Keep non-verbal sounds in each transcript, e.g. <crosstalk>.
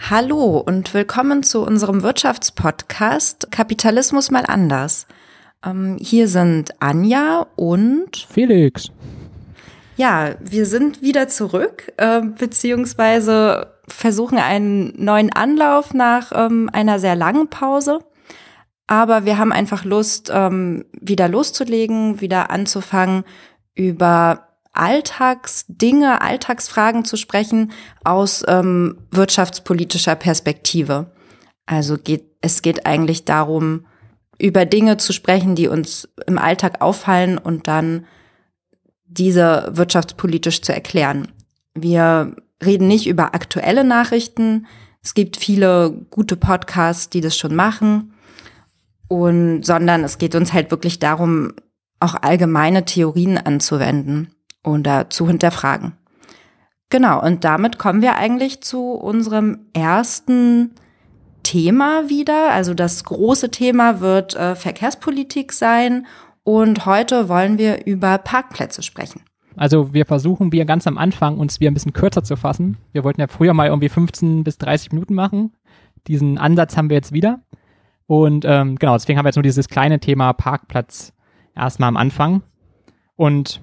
Hallo und willkommen zu unserem Wirtschaftspodcast Kapitalismus mal anders. Ähm, hier sind Anja und Felix. Ja, wir sind wieder zurück, äh, beziehungsweise versuchen einen neuen Anlauf nach ähm, einer sehr langen Pause. Aber wir haben einfach Lust, ähm, wieder loszulegen, wieder anzufangen, über Alltagsdinge, Alltagsfragen zu sprechen aus ähm, wirtschaftspolitischer Perspektive. Also geht, es geht eigentlich darum, über Dinge zu sprechen, die uns im Alltag auffallen und dann diese wirtschaftspolitisch zu erklären. Wir reden nicht über aktuelle Nachrichten. Es gibt viele gute Podcasts, die das schon machen. Und, sondern es geht uns halt wirklich darum, auch allgemeine Theorien anzuwenden und zu hinterfragen. Genau, und damit kommen wir eigentlich zu unserem ersten Thema wieder. Also das große Thema wird äh, Verkehrspolitik sein und heute wollen wir über Parkplätze sprechen. Also wir versuchen wir ganz am Anfang uns wieder ein bisschen kürzer zu fassen. Wir wollten ja früher mal irgendwie 15 bis 30 Minuten machen. Diesen Ansatz haben wir jetzt wieder. Und ähm, genau, deswegen haben wir jetzt nur dieses kleine Thema Parkplatz erstmal am Anfang. Und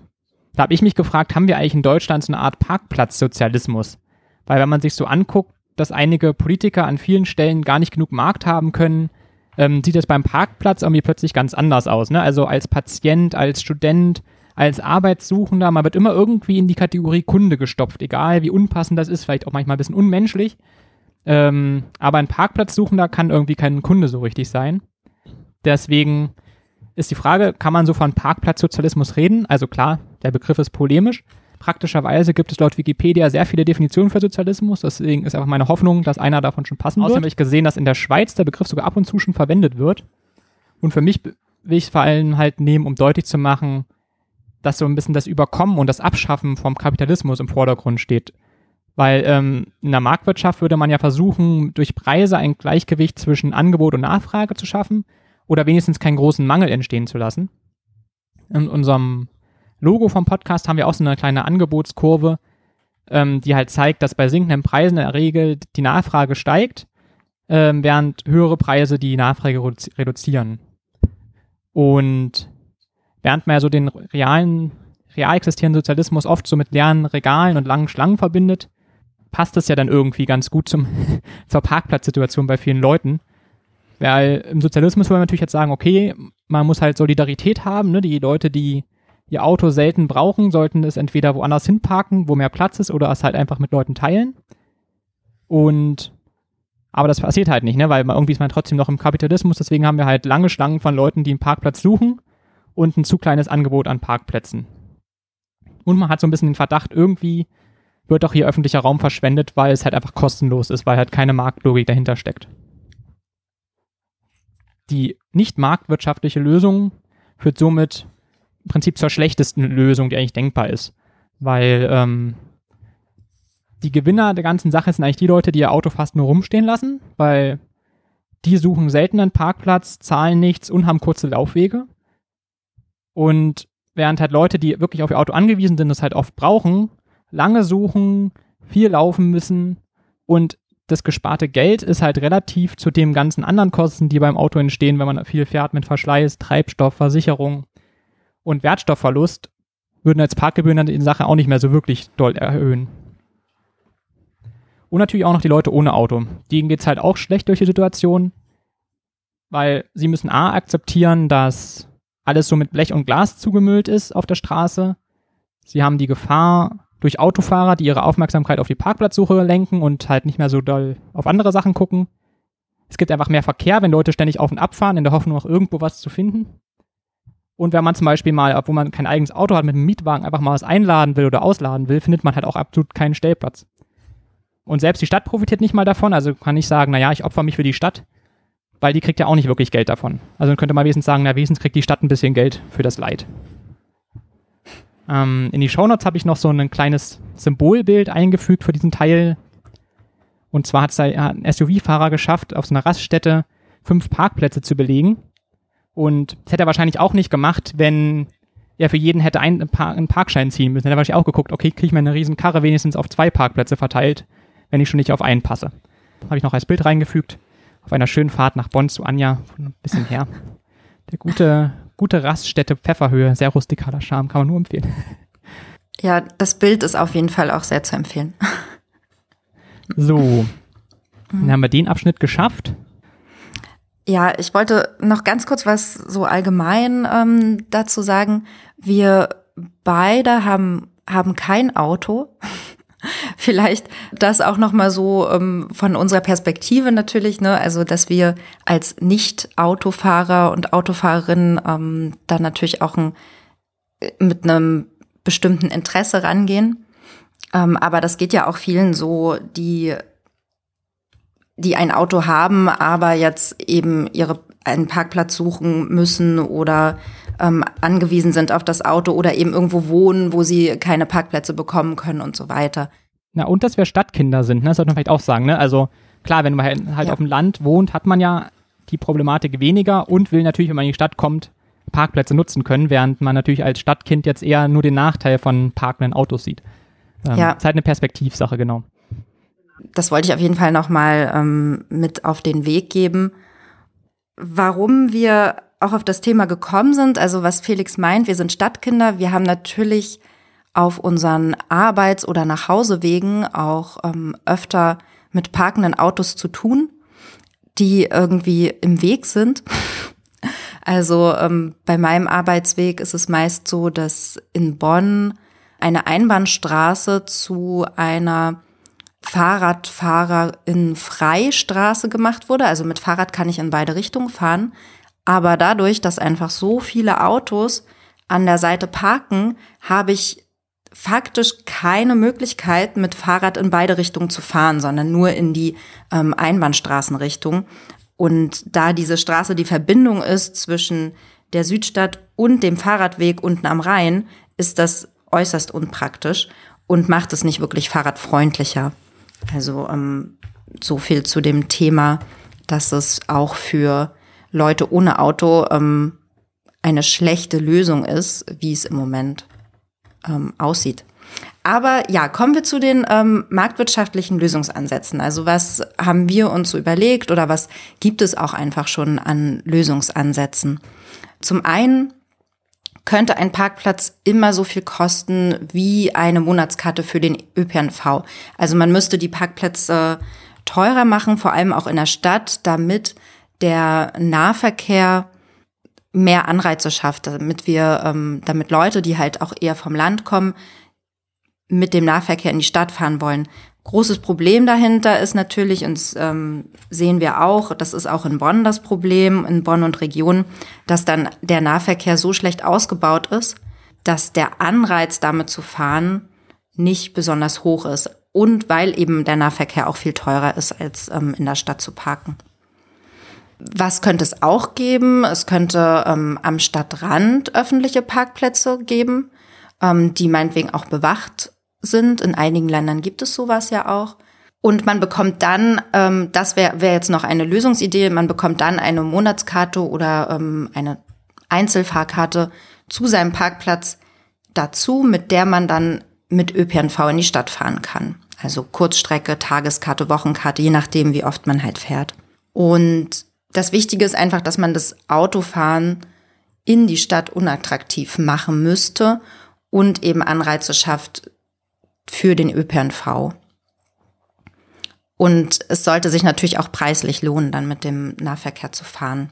da habe ich mich gefragt, haben wir eigentlich in Deutschland so eine Art Parkplatzsozialismus? Weil wenn man sich so anguckt, dass einige Politiker an vielen Stellen gar nicht genug Markt haben können, ähm, sieht das beim Parkplatz irgendwie plötzlich ganz anders aus. Ne? Also als Patient, als Student, als Arbeitssuchender, man wird immer irgendwie in die Kategorie Kunde gestopft, egal wie unpassend das ist, vielleicht auch manchmal ein bisschen unmenschlich. Ähm, aber ein Parkplatzsuchender kann irgendwie kein Kunde so richtig sein. Deswegen ist die Frage, kann man so von Parkplatzsozialismus reden? Also klar, der Begriff ist polemisch. Praktischerweise gibt es laut Wikipedia sehr viele Definitionen für Sozialismus. Deswegen ist einfach meine Hoffnung, dass einer davon schon passen wird. Außerdem habe ich gesehen, dass in der Schweiz der Begriff sogar ab und zu schon verwendet wird. Und für mich will ich es vor allem halt nehmen, um deutlich zu machen, dass so ein bisschen das Überkommen und das Abschaffen vom Kapitalismus im Vordergrund steht. Weil ähm, in der Marktwirtschaft würde man ja versuchen, durch Preise ein Gleichgewicht zwischen Angebot und Nachfrage zu schaffen oder wenigstens keinen großen Mangel entstehen zu lassen. In unserem Logo vom Podcast haben wir auch so eine kleine Angebotskurve, ähm, die halt zeigt, dass bei sinkenden Preisen in der Regel die Nachfrage steigt, ähm, während höhere Preise die Nachfrage reduzieren. Und während man ja so den realen, real existierenden Sozialismus oft so mit leeren Regalen und langen Schlangen verbindet, passt das ja dann irgendwie ganz gut zum, <laughs> zur Parkplatzsituation bei vielen Leuten. Weil im Sozialismus wollen wir natürlich jetzt sagen, okay, man muss halt Solidarität haben, ne? die Leute, die ihr Auto selten brauchen, sollten es entweder woanders hinparken, wo mehr Platz ist, oder es halt einfach mit Leuten teilen. Und aber das passiert halt nicht, ne? weil irgendwie ist man trotzdem noch im Kapitalismus, deswegen haben wir halt lange Schlangen von Leuten, die einen Parkplatz suchen und ein zu kleines Angebot an Parkplätzen. Und man hat so ein bisschen den Verdacht, irgendwie wird doch hier öffentlicher Raum verschwendet, weil es halt einfach kostenlos ist, weil halt keine Marktlogik dahinter steckt die nicht marktwirtschaftliche Lösung führt somit im Prinzip zur schlechtesten Lösung, die eigentlich denkbar ist. Weil ähm, die Gewinner der ganzen Sache sind eigentlich die Leute, die ihr Auto fast nur rumstehen lassen, weil die suchen selten einen Parkplatz, zahlen nichts und haben kurze Laufwege. Und während halt Leute, die wirklich auf ihr Auto angewiesen sind, das halt oft brauchen, lange suchen, viel laufen müssen und das gesparte Geld ist halt relativ zu den ganzen anderen Kosten, die beim Auto entstehen, wenn man viel fährt mit Verschleiß, Treibstoff, Versicherung und Wertstoffverlust, würden als Parkgebühren die Sache auch nicht mehr so wirklich doll erhöhen. Und natürlich auch noch die Leute ohne Auto. Denen geht es halt auch schlecht durch die Situation, weil sie müssen A akzeptieren, dass alles so mit Blech und Glas zugemüllt ist auf der Straße. Sie haben die Gefahr, durch Autofahrer, die ihre Aufmerksamkeit auf die Parkplatzsuche lenken und halt nicht mehr so doll auf andere Sachen gucken. Es gibt einfach mehr Verkehr, wenn Leute ständig auf und ab fahren, in der Hoffnung, noch irgendwo was zu finden. Und wenn man zum Beispiel mal, obwohl man kein eigenes Auto hat, mit einem Mietwagen einfach mal was einladen will oder ausladen will, findet man halt auch absolut keinen Stellplatz. Und selbst die Stadt profitiert nicht mal davon, also kann ich sagen, naja, ich opfer mich für die Stadt, weil die kriegt ja auch nicht wirklich Geld davon. Also könnte man wenigstens sagen, na, wenigstens kriegt die Stadt ein bisschen Geld für das Leid. Ähm, in die Shownotes habe ich noch so ein kleines Symbolbild eingefügt für diesen Teil. Und zwar hat es ein SUV-Fahrer geschafft, auf so einer Raststätte fünf Parkplätze zu belegen. Und das hätte er wahrscheinlich auch nicht gemacht, wenn er für jeden hätte einen, einen Parkschein ziehen müssen. Dann hätte er wahrscheinlich auch geguckt, okay, kriege ich meine riesen Karre wenigstens auf zwei Parkplätze verteilt, wenn ich schon nicht auf einen passe. habe ich noch als Bild reingefügt, auf einer schönen Fahrt nach Bonn zu Anja, ein bisschen her. Der gute, gute Raststätte Pfefferhöhe, sehr rustikaler Charme, kann man nur empfehlen. Ja, das Bild ist auf jeden Fall auch sehr zu empfehlen. So, dann haben wir den Abschnitt geschafft. Ja, ich wollte noch ganz kurz was so allgemein ähm, dazu sagen. Wir beide haben, haben kein Auto. <laughs> Vielleicht das auch noch mal so ähm, von unserer Perspektive natürlich, ne? Also dass wir als Nicht-Autofahrer und Autofahrerinnen ähm, dann natürlich auch ein, mit einem bestimmten Interesse rangehen. Ähm, aber das geht ja auch vielen so, die die ein Auto haben, aber jetzt eben ihre einen Parkplatz suchen müssen oder ähm, angewiesen sind auf das Auto oder eben irgendwo wohnen, wo sie keine Parkplätze bekommen können und so weiter. Na, und dass wir Stadtkinder sind, ne? das sollte man vielleicht auch sagen. Ne? Also klar, wenn man halt, halt ja. auf dem Land wohnt, hat man ja die Problematik weniger und will natürlich, wenn man in die Stadt kommt, Parkplätze nutzen können, während man natürlich als Stadtkind jetzt eher nur den Nachteil von parkenden Autos sieht. Ähm, ja. Ist halt eine Perspektivsache, genau. Das wollte ich auf jeden Fall nochmal ähm, mit auf den Weg geben. Warum wir auch auf das Thema gekommen sind, also was Felix meint, wir sind Stadtkinder, wir haben natürlich auf unseren Arbeits- oder Nachhausewegen auch ähm, öfter mit parkenden Autos zu tun, die irgendwie im Weg sind. <laughs> Also ähm, bei meinem Arbeitsweg ist es meist so, dass in Bonn eine Einbahnstraße zu einer Fahrradfahrer in Freistraße gemacht wurde. Also mit Fahrrad kann ich in beide Richtungen fahren. Aber dadurch, dass einfach so viele Autos an der Seite parken, habe ich faktisch keine Möglichkeit, mit Fahrrad in beide Richtungen zu fahren, sondern nur in die ähm, Einbahnstraßenrichtung. Und da diese Straße die Verbindung ist zwischen der Südstadt und dem Fahrradweg unten am Rhein, ist das äußerst unpraktisch und macht es nicht wirklich fahrradfreundlicher. Also ähm, so viel zu dem Thema, dass es auch für Leute ohne Auto ähm, eine schlechte Lösung ist, wie es im Moment ähm, aussieht. Aber ja, kommen wir zu den ähm, marktwirtschaftlichen Lösungsansätzen. Also was haben wir uns so überlegt oder was gibt es auch einfach schon an Lösungsansätzen? Zum einen könnte ein Parkplatz immer so viel kosten wie eine Monatskarte für den ÖPNV. Also man müsste die Parkplätze teurer machen, vor allem auch in der Stadt, damit der Nahverkehr mehr Anreize schafft, damit wir, ähm, damit Leute, die halt auch eher vom Land kommen, mit dem Nahverkehr in die Stadt fahren wollen. Großes Problem dahinter ist natürlich, und ähm, sehen wir auch, das ist auch in Bonn das Problem, in Bonn und Region, dass dann der Nahverkehr so schlecht ausgebaut ist, dass der Anreiz damit zu fahren nicht besonders hoch ist. Und weil eben der Nahverkehr auch viel teurer ist, als ähm, in der Stadt zu parken. Was könnte es auch geben? Es könnte ähm, am Stadtrand öffentliche Parkplätze geben, ähm, die meinetwegen auch bewacht sind. In einigen Ländern gibt es sowas ja auch. Und man bekommt dann, ähm, das wäre wär jetzt noch eine Lösungsidee, man bekommt dann eine Monatskarte oder ähm, eine Einzelfahrkarte zu seinem Parkplatz dazu, mit der man dann mit ÖPNV in die Stadt fahren kann. Also Kurzstrecke, Tageskarte, Wochenkarte, je nachdem, wie oft man halt fährt. Und das Wichtige ist einfach, dass man das Autofahren in die Stadt unattraktiv machen müsste und eben Anreize schafft, für den ÖPNV. Und es sollte sich natürlich auch preislich lohnen, dann mit dem Nahverkehr zu fahren.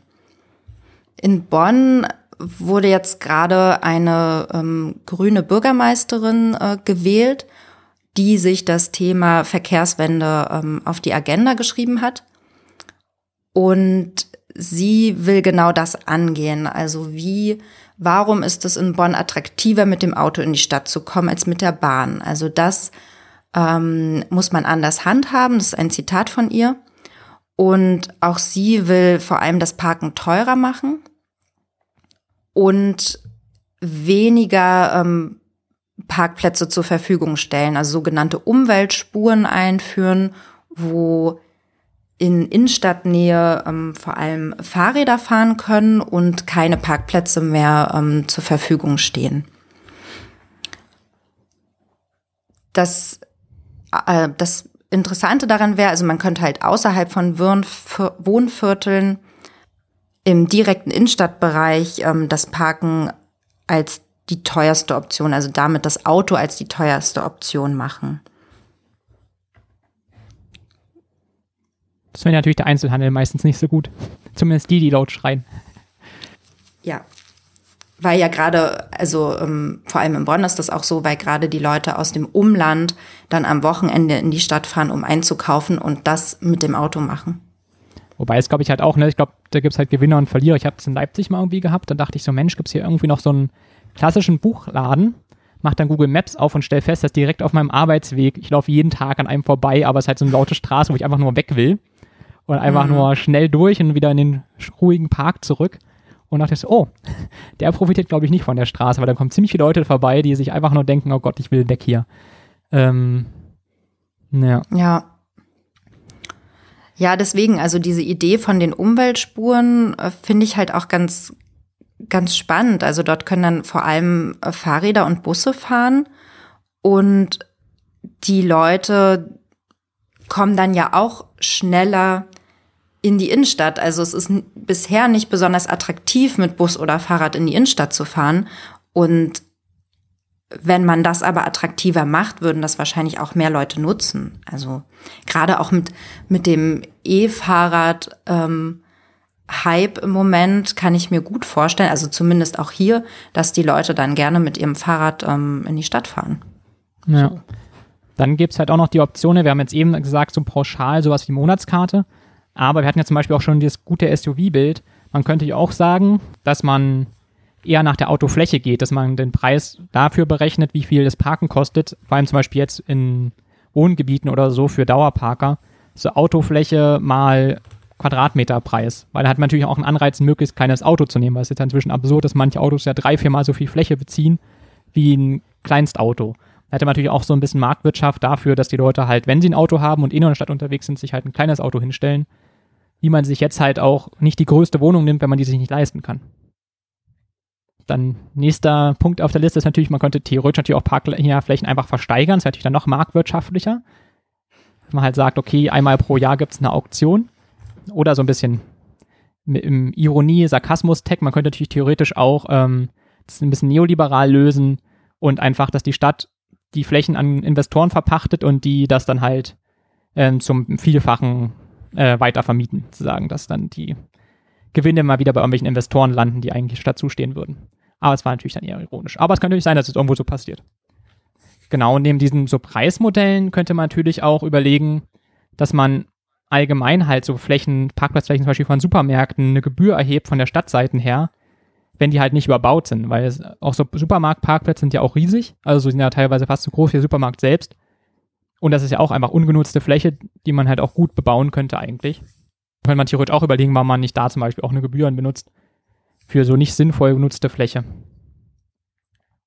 In Bonn wurde jetzt gerade eine ähm, grüne Bürgermeisterin äh, gewählt, die sich das Thema Verkehrswende ähm, auf die Agenda geschrieben hat. Und sie will genau das angehen. Also wie warum ist es in Bonn attraktiver, mit dem Auto in die Stadt zu kommen, als mit der Bahn? Also das ähm, muss man anders handhaben. Das ist ein Zitat von ihr. Und auch sie will vor allem das Parken teurer machen und weniger ähm, Parkplätze zur Verfügung stellen, also sogenannte Umweltspuren einführen, wo in Innenstadtnähe ähm, vor allem Fahrräder fahren können und keine Parkplätze mehr ähm, zur Verfügung stehen. Das, äh, das Interessante daran wäre, also man könnte halt außerhalb von Wohnvierteln im direkten Innenstadtbereich ähm, das Parken als die teuerste Option, also damit das Auto als die teuerste Option machen. Das wäre natürlich der Einzelhandel meistens nicht so gut. <laughs> Zumindest die, die laut schreien. Ja. Weil ja gerade, also ähm, vor allem in Bonn ist das auch so, weil gerade die Leute aus dem Umland dann am Wochenende in die Stadt fahren, um einzukaufen und das mit dem Auto machen. Wobei es, glaube ich, halt auch, ne, ich glaube, da gibt es halt Gewinner und Verlierer. Ich habe es in Leipzig mal irgendwie gehabt, dann dachte ich so, Mensch, gibt es hier irgendwie noch so einen klassischen Buchladen? Mach dann Google Maps auf und stell fest, dass direkt auf meinem Arbeitsweg, ich laufe jeden Tag an einem vorbei, aber es ist halt so eine laute Straße, wo ich einfach nur weg will. Und einfach mhm. nur schnell durch und wieder in den ruhigen Park zurück. Und dachte so, oh, der profitiert, glaube ich, nicht von der Straße, weil da kommen ziemlich viele Leute vorbei, die sich einfach nur denken, oh Gott, ich will weg hier. Ähm, ja. Ja, ja, deswegen, also diese Idee von den Umweltspuren äh, finde ich halt auch ganz, ganz spannend. Also dort können dann vor allem äh, Fahrräder und Busse fahren und die Leute kommen dann ja auch schneller in die Innenstadt. Also es ist bisher nicht besonders attraktiv, mit Bus oder Fahrrad in die Innenstadt zu fahren. Und wenn man das aber attraktiver macht, würden das wahrscheinlich auch mehr Leute nutzen. Also gerade auch mit, mit dem E-Fahrrad ähm, Hype im Moment kann ich mir gut vorstellen, also zumindest auch hier, dass die Leute dann gerne mit ihrem Fahrrad ähm, in die Stadt fahren. Ja. So. Dann gibt's halt auch noch die Optionen, wir haben jetzt eben gesagt, so pauschal sowas wie Monatskarte, aber wir hatten ja zum Beispiel auch schon dieses gute SUV-Bild. Man könnte ja auch sagen, dass man eher nach der Autofläche geht, dass man den Preis dafür berechnet, wie viel das Parken kostet, vor allem zum Beispiel jetzt in Wohngebieten oder so für Dauerparker, so Autofläche mal Quadratmeterpreis, weil da hat man natürlich auch einen Anreiz, ein möglichst kleines Auto zu nehmen, weil es jetzt inzwischen absurd ist, manche Autos ja drei, viermal so viel Fläche beziehen wie ein Kleinstauto. Hätte man natürlich auch so ein bisschen Marktwirtschaft dafür, dass die Leute halt, wenn sie ein Auto haben und eh nur in der Stadt unterwegs sind, sich halt ein kleines Auto hinstellen, wie man sich jetzt halt auch nicht die größte Wohnung nimmt, wenn man die sich nicht leisten kann. Dann nächster Punkt auf der Liste ist natürlich, man könnte theoretisch natürlich auch Parkflächen einfach versteigern. Das wäre natürlich dann noch marktwirtschaftlicher. Wenn man halt sagt, okay, einmal pro Jahr gibt es eine Auktion. Oder so ein bisschen mit Ironie, Sarkasmus-Tag. Man könnte natürlich theoretisch auch ähm, das ein bisschen neoliberal lösen und einfach, dass die Stadt die Flächen an Investoren verpachtet und die das dann halt ähm, zum Vielfachen äh, weiter vermieten, sozusagen, dass dann die Gewinne mal wieder bei irgendwelchen Investoren landen, die eigentlich Stadt zustehen würden. Aber es war natürlich dann eher ironisch. Aber es kann natürlich sein, dass es irgendwo so passiert. Genau, neben diesen so Preismodellen könnte man natürlich auch überlegen, dass man allgemein halt so Flächen, Parkplatzflächen zum Beispiel von Supermärkten eine Gebühr erhebt von der Stadtseiten her, wenn die halt nicht überbaut sind, weil es, auch so Supermarktparkplätze sind ja auch riesig, also sind ja teilweise fast so groß wie der Supermarkt selbst. Und das ist ja auch einfach ungenutzte Fläche, die man halt auch gut bebauen könnte eigentlich. Könnte man theoretisch auch überlegen, warum man nicht da zum Beispiel auch eine Gebühren benutzt für so nicht sinnvoll genutzte Fläche.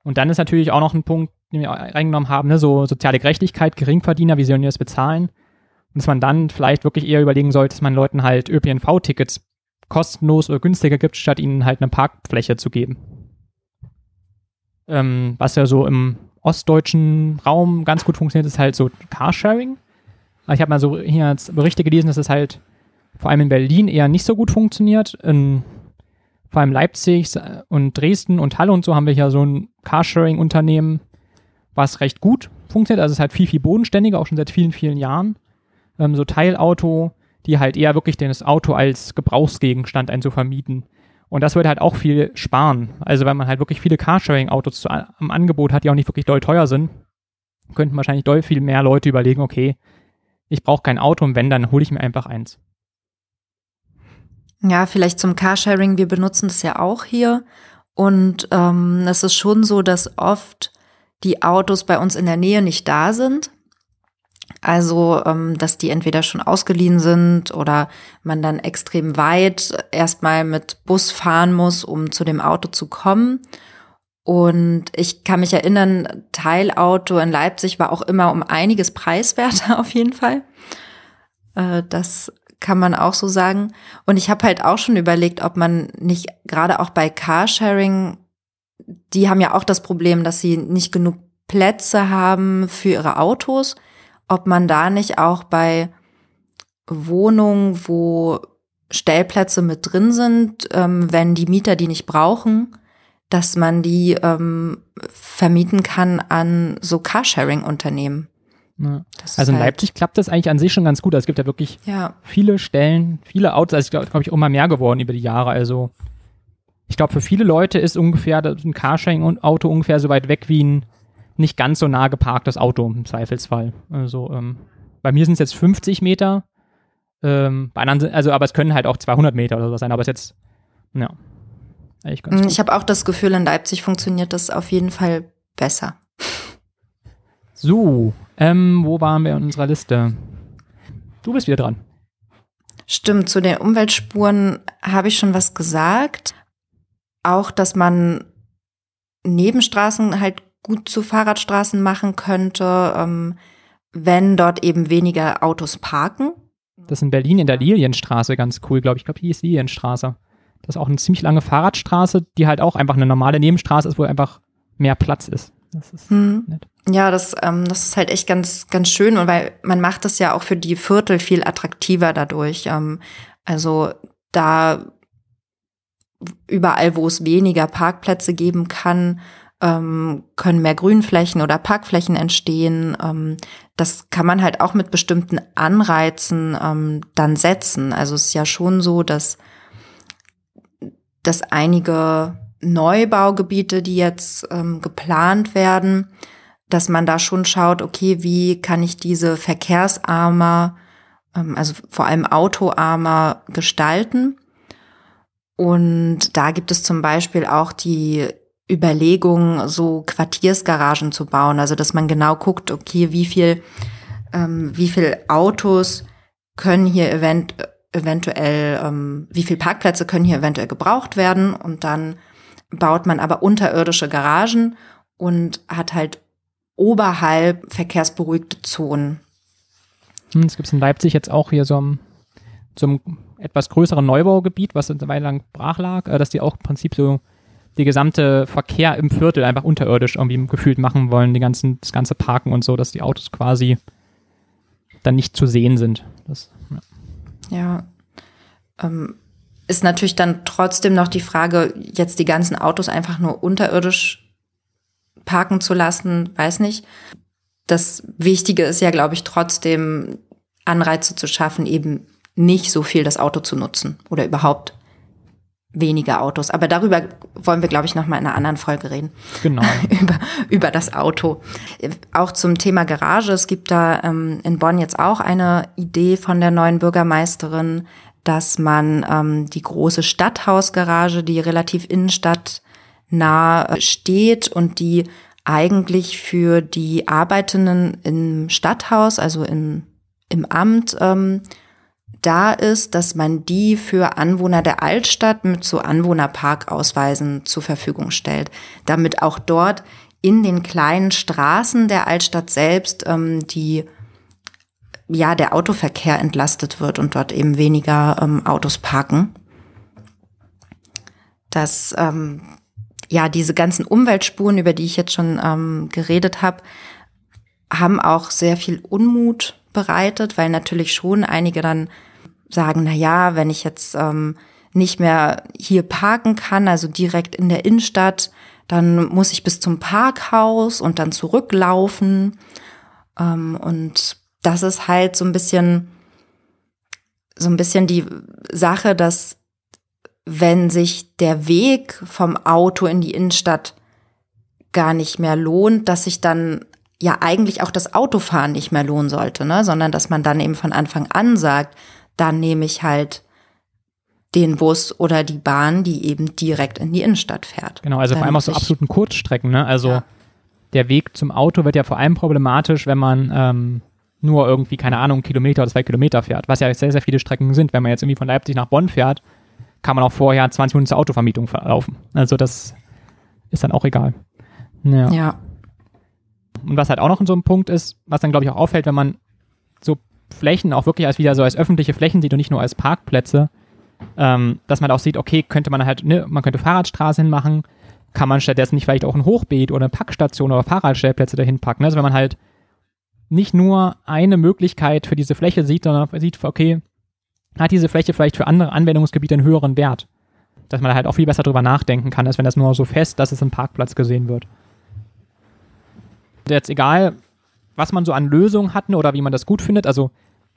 Und dann ist natürlich auch noch ein Punkt, den wir reingenommen haben, ne, so soziale Gerechtigkeit, Geringverdiener, wie sollen die das bezahlen? Und dass man dann vielleicht wirklich eher überlegen sollte, dass man Leuten halt ÖPNV-Tickets kostenlos oder günstiger gibt, statt ihnen halt eine Parkfläche zu geben. Ähm, was ja so im ostdeutschen Raum ganz gut funktioniert, ist halt so Carsharing. Ich habe mal so hier Berichte gelesen, dass es halt vor allem in Berlin eher nicht so gut funktioniert. In, vor allem Leipzig und Dresden und Halle und so haben wir hier so ein Carsharing-Unternehmen, was recht gut funktioniert. Also es ist halt viel, viel bodenständiger, auch schon seit vielen, vielen Jahren. Ähm, so Teilauto, die halt eher wirklich das Auto als Gebrauchsgegenstand einzuvermieten. Und das würde halt auch viel sparen. Also wenn man halt wirklich viele Carsharing-Autos am Angebot hat, die auch nicht wirklich doll teuer sind, könnten wahrscheinlich doll viel mehr Leute überlegen, okay, ich brauche kein Auto und wenn, dann hole ich mir einfach eins. Ja, vielleicht zum Carsharing. Wir benutzen das ja auch hier. Und ähm, es ist schon so, dass oft die Autos bei uns in der Nähe nicht da sind. Also, ähm, dass die entweder schon ausgeliehen sind oder man dann extrem weit erstmal mit Bus fahren muss, um zu dem Auto zu kommen. Und ich kann mich erinnern, Teilauto in Leipzig war auch immer um einiges preiswerter <laughs> auf jeden Fall. Äh, das kann man auch so sagen. Und ich habe halt auch schon überlegt, ob man nicht gerade auch bei Carsharing, die haben ja auch das Problem, dass sie nicht genug Plätze haben für ihre Autos. Ob man da nicht auch bei Wohnungen, wo Stellplätze mit drin sind, ähm, wenn die Mieter die nicht brauchen, dass man die ähm, vermieten kann an so Carsharing-Unternehmen. Ja. Also in halt Leipzig klappt das eigentlich an sich schon ganz gut. Also es gibt ja wirklich ja. viele Stellen, viele Autos. Also ich glaube, glaub ich, auch mal mehr geworden über die Jahre. Also ich glaube, für viele Leute ist ungefähr ein Carsharing-Auto ungefähr so weit weg wie ein nicht ganz so nah geparktes Auto im Zweifelsfall. Also ähm, bei mir sind es jetzt 50 Meter. Ähm, bei anderen, also aber es können halt auch 200 Meter oder so sein. Aber es jetzt, ja, eigentlich ganz mm, Ich habe auch das Gefühl, in Leipzig funktioniert das auf jeden Fall besser. So, ähm, wo waren wir in unserer Liste? Du bist wieder dran. Stimmt, zu den Umweltspuren habe ich schon was gesagt. Auch, dass man Nebenstraßen halt gut zu Fahrradstraßen machen könnte, ähm, wenn dort eben weniger Autos parken. Das ist in Berlin in der Lilienstraße ganz cool, glaube ich. Ich glaube, die ist Lilienstraße. Das ist auch eine ziemlich lange Fahrradstraße, die halt auch einfach eine normale Nebenstraße ist, wo einfach mehr Platz ist. Das ist hm. nett. Ja, das, ähm, das ist halt echt ganz, ganz schön und weil man macht das ja auch für die Viertel viel attraktiver dadurch. Ähm, also da überall, wo es weniger Parkplätze geben kann, ähm, können mehr Grünflächen oder Parkflächen entstehen. Ähm, das kann man halt auch mit bestimmten Anreizen ähm, dann setzen. Also es ist ja schon so, dass, dass einige Neubaugebiete, die jetzt ähm, geplant werden, dass man da schon schaut, okay, wie kann ich diese verkehrsarmer, ähm, also vor allem autoarmer gestalten. Und da gibt es zum Beispiel auch die Überlegung, so Quartiersgaragen zu bauen, also dass man genau guckt, okay, wie viel, ähm, wie viel Autos können hier event eventuell, ähm, wie viel Parkplätze können hier eventuell gebraucht werden und dann baut man aber unterirdische Garagen und hat halt oberhalb verkehrsberuhigte Zonen. Hm, es gibt in Leipzig jetzt auch hier so ein, so etwas größeren Neubaugebiet, was eine Weile lang brach lag, äh, dass die auch im Prinzip so die gesamte Verkehr im Viertel einfach unterirdisch irgendwie gefühlt machen wollen, die ganzen, das ganze Parken und so, dass die Autos quasi dann nicht zu sehen sind. Das, ja. ja. Ähm, ist natürlich dann trotzdem noch die Frage, jetzt die ganzen Autos einfach nur unterirdisch parken zu lassen, weiß nicht. Das Wichtige ist ja, glaube ich, trotzdem Anreize zu schaffen, eben nicht so viel das Auto zu nutzen oder überhaupt weniger Autos. Aber darüber wollen wir, glaube ich, noch mal in einer anderen Folge reden. Genau. <laughs> über, über das Auto. Auch zum Thema Garage. Es gibt da ähm, in Bonn jetzt auch eine Idee von der neuen Bürgermeisterin, dass man ähm, die große Stadthausgarage, die relativ innenstadtnah äh, steht und die eigentlich für die Arbeitenden im Stadthaus, also in, im Amt, ähm, da ist, dass man die für Anwohner der Altstadt mit so Anwohnerparkausweisen zur Verfügung stellt, damit auch dort in den kleinen Straßen der Altstadt selbst ähm, die ja, der Autoverkehr entlastet wird und dort eben weniger ähm, Autos parken. Dass ähm, ja diese ganzen Umweltspuren, über die ich jetzt schon ähm, geredet habe, haben auch sehr viel Unmut bereitet, weil natürlich schon einige dann sagen, na ja, wenn ich jetzt ähm, nicht mehr hier parken kann, also direkt in der Innenstadt, dann muss ich bis zum Parkhaus und dann zurücklaufen. Ähm, und das ist halt so ein bisschen, so ein bisschen die Sache, dass wenn sich der Weg vom Auto in die Innenstadt gar nicht mehr lohnt, dass sich dann ja eigentlich auch das Autofahren nicht mehr lohnen sollte, ne? sondern dass man dann eben von Anfang an sagt, dann nehme ich halt den Bus oder die Bahn, die eben direkt in die Innenstadt fährt. Genau, also dann vor allem auf so absoluten Kurzstrecken. Ne? Also ja. der Weg zum Auto wird ja vor allem problematisch, wenn man ähm, nur irgendwie, keine Ahnung, Kilometer oder zwei Kilometer fährt, was ja sehr, sehr viele Strecken sind. Wenn man jetzt irgendwie von Leipzig nach Bonn fährt, kann man auch vorher 20 Minuten zur Autovermietung verlaufen. Also das ist dann auch egal. Ja. ja. Und was halt auch noch so ein Punkt ist, was dann glaube ich auch auffällt, wenn man so Flächen auch wirklich als wieder so als öffentliche Flächen sieht und nicht nur als Parkplätze, ähm, dass man auch sieht, okay, könnte man halt, ne, man könnte Fahrradstraßen hinmachen, kann man stattdessen nicht vielleicht auch ein Hochbeet oder eine Packstation oder Fahrradstellplätze dahin packen. Also wenn man halt nicht nur eine Möglichkeit für diese Fläche sieht, sondern sieht, okay, hat diese Fläche vielleicht für andere Anwendungsgebiete einen höheren Wert. Dass man halt auch viel besser drüber nachdenken kann, als wenn das nur so fest, dass es im Parkplatz gesehen wird. Jetzt egal, was man so an Lösungen hat oder wie man das gut findet. Also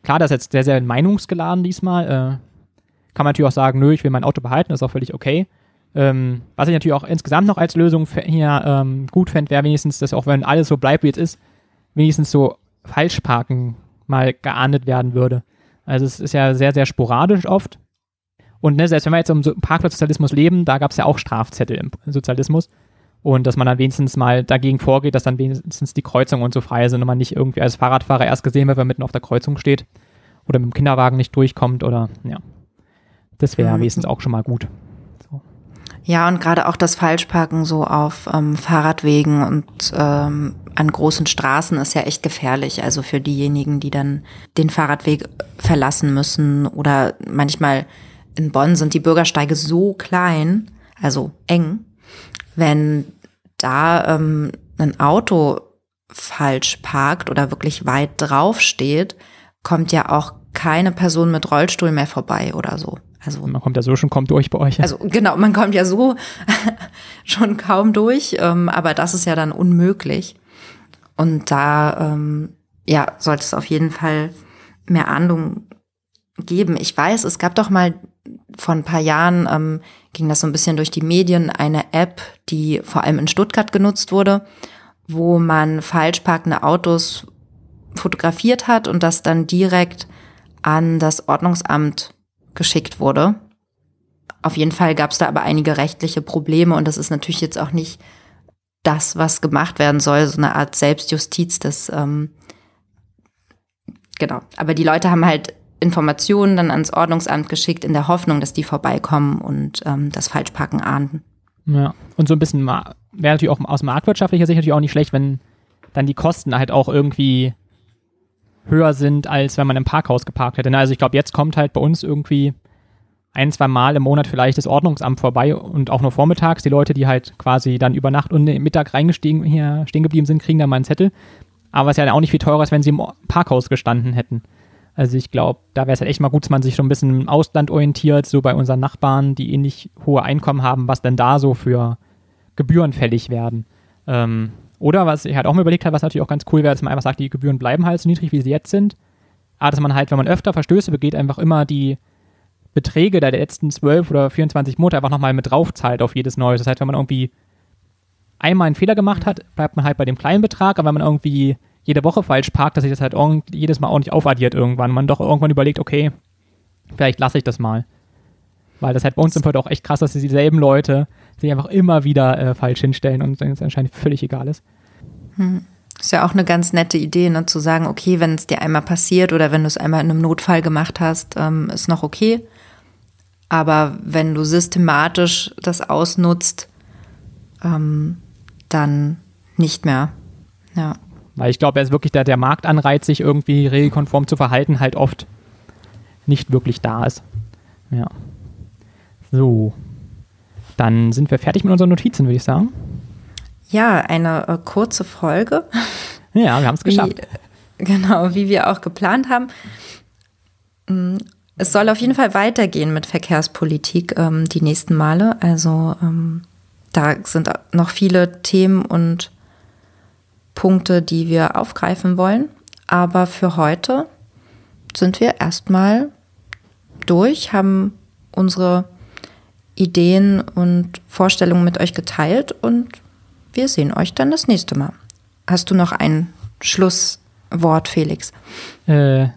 klar, das ist jetzt sehr, sehr meinungsgeladen diesmal. Äh, kann man natürlich auch sagen, nö, ich will mein Auto behalten, ist auch völlig okay. Ähm, was ich natürlich auch insgesamt noch als Lösung hier ähm, gut fände, wäre wenigstens, dass auch wenn alles so bleibt, wie es ist, wenigstens so Falschparken mal geahndet werden würde. Also es ist ja sehr, sehr sporadisch oft. Und ne, selbst wenn wir jetzt im Parkplatzsozialismus leben, da gab es ja auch Strafzettel im Sozialismus. Und dass man dann wenigstens mal dagegen vorgeht, dass dann wenigstens die Kreuzungen und so frei sind und man nicht irgendwie als Fahrradfahrer erst gesehen wird, wenn man mitten auf der Kreuzung steht oder mit dem Kinderwagen nicht durchkommt oder ja. Das wäre mhm. wenigstens auch schon mal gut. So. Ja, und gerade auch das Falschparken so auf ähm, Fahrradwegen und ähm, an großen Straßen ist ja echt gefährlich. Also für diejenigen, die dann den Fahrradweg verlassen müssen oder manchmal in Bonn sind die Bürgersteige so klein, also eng, wenn da ähm, ein Auto falsch parkt oder wirklich weit drauf steht, kommt ja auch keine Person mit Rollstuhl mehr vorbei oder so. Also man kommt ja so schon kaum durch bei euch. Also genau, man kommt ja so <laughs> schon kaum durch, ähm, aber das ist ja dann unmöglich. Und da ähm, ja sollte es auf jeden Fall mehr Ahndung geben. Ich weiß, es gab doch mal vor ein paar Jahren ähm, ging das so ein bisschen durch die Medien, eine App, die vor allem in Stuttgart genutzt wurde, wo man falsch parkende Autos fotografiert hat und das dann direkt an das Ordnungsamt geschickt wurde. Auf jeden Fall gab es da aber einige rechtliche Probleme und das ist natürlich jetzt auch nicht das, was gemacht werden soll, so eine Art Selbstjustiz, das ähm, genau. Aber die Leute haben halt Informationen dann ans Ordnungsamt geschickt, in der Hoffnung, dass die vorbeikommen und ähm, das Falschparken ahnden. Ja, und so ein bisschen wäre natürlich auch aus marktwirtschaftlicher Sicht natürlich auch nicht schlecht, wenn dann die Kosten halt auch irgendwie höher sind, als wenn man im Parkhaus geparkt hätte. Ne? Also ich glaube, jetzt kommt halt bei uns irgendwie ein, zwei Mal im Monat vielleicht das Ordnungsamt vorbei und auch nur vormittags. Die Leute, die halt quasi dann über Nacht und Mittag reingestiegen, hier stehen geblieben sind, kriegen dann mal einen Zettel. Aber es ist ja auch nicht viel teurer, als wenn sie im Parkhaus gestanden hätten. Also ich glaube, da wäre es halt echt mal gut, dass man sich so ein bisschen im Ausland orientiert, so bei unseren Nachbarn, die ähnlich hohe Einkommen haben, was denn da so für Gebühren fällig werden. Ähm, oder was ich halt auch mal überlegt habe, was natürlich auch ganz cool wäre, dass man einfach sagt, die Gebühren bleiben halt so niedrig, wie sie jetzt sind. Aber dass man halt, wenn man öfter Verstöße begeht, einfach immer die Beträge der letzten 12 oder 24 Monate einfach nochmal mit drauf zahlt auf jedes Neues. Das heißt, wenn man irgendwie einmal einen Fehler gemacht hat, bleibt man halt bei dem kleinen Betrag, aber wenn man irgendwie jede Woche falsch parkt, dass sich das halt jedes Mal auch nicht aufaddiert irgendwann. Man doch irgendwann überlegt, okay, vielleicht lasse ich das mal. Weil das halt bei uns im Feld auch echt krass, dass dieselben Leute sich einfach immer wieder äh, falsch hinstellen und es anscheinend völlig egal ist. Hm. Ist ja auch eine ganz nette Idee, ne, zu sagen, okay, wenn es dir einmal passiert oder wenn du es einmal in einem Notfall gemacht hast, ähm, ist noch okay. Aber wenn du systematisch das ausnutzt, ähm, dann nicht mehr. Ja. Weil ich glaube, er ist wirklich der, der Marktanreiz, sich irgendwie regelkonform zu verhalten, halt oft nicht wirklich da ist. Ja. So. Dann sind wir fertig mit unseren Notizen, würde ich sagen. Ja, eine äh, kurze Folge. Ja, wir haben es geschafft. Wie, <laughs> genau, wie wir auch geplant haben. Mm, es soll auf jeden Fall weitergehen mit Verkehrspolitik ähm, die nächsten Male. Also ähm, da sind noch viele Themen und Punkte, die wir aufgreifen wollen. Aber für heute sind wir erstmal durch, haben unsere Ideen und Vorstellungen mit euch geteilt und wir sehen euch dann das nächste Mal. Hast du noch ein Schlusswort, Felix? Äh,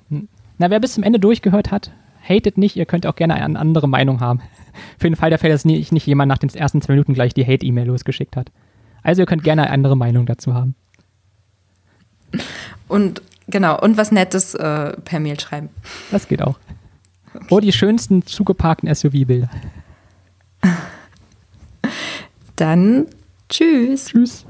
na, wer bis zum Ende durchgehört hat, hatet nicht. Ihr könnt auch gerne eine andere Meinung haben. <laughs> Für den Fall der Fälle, dass nicht, nicht jemand nach den ersten zwei Minuten gleich die Hate-E-Mail losgeschickt hat. Also ihr könnt gerne eine andere Meinung dazu haben. Und genau, und was Nettes äh, per Mail schreiben. Das geht auch. Okay. Oh, die schönsten zugeparkten SUV-Bilder. Dann tschüss. Tschüss.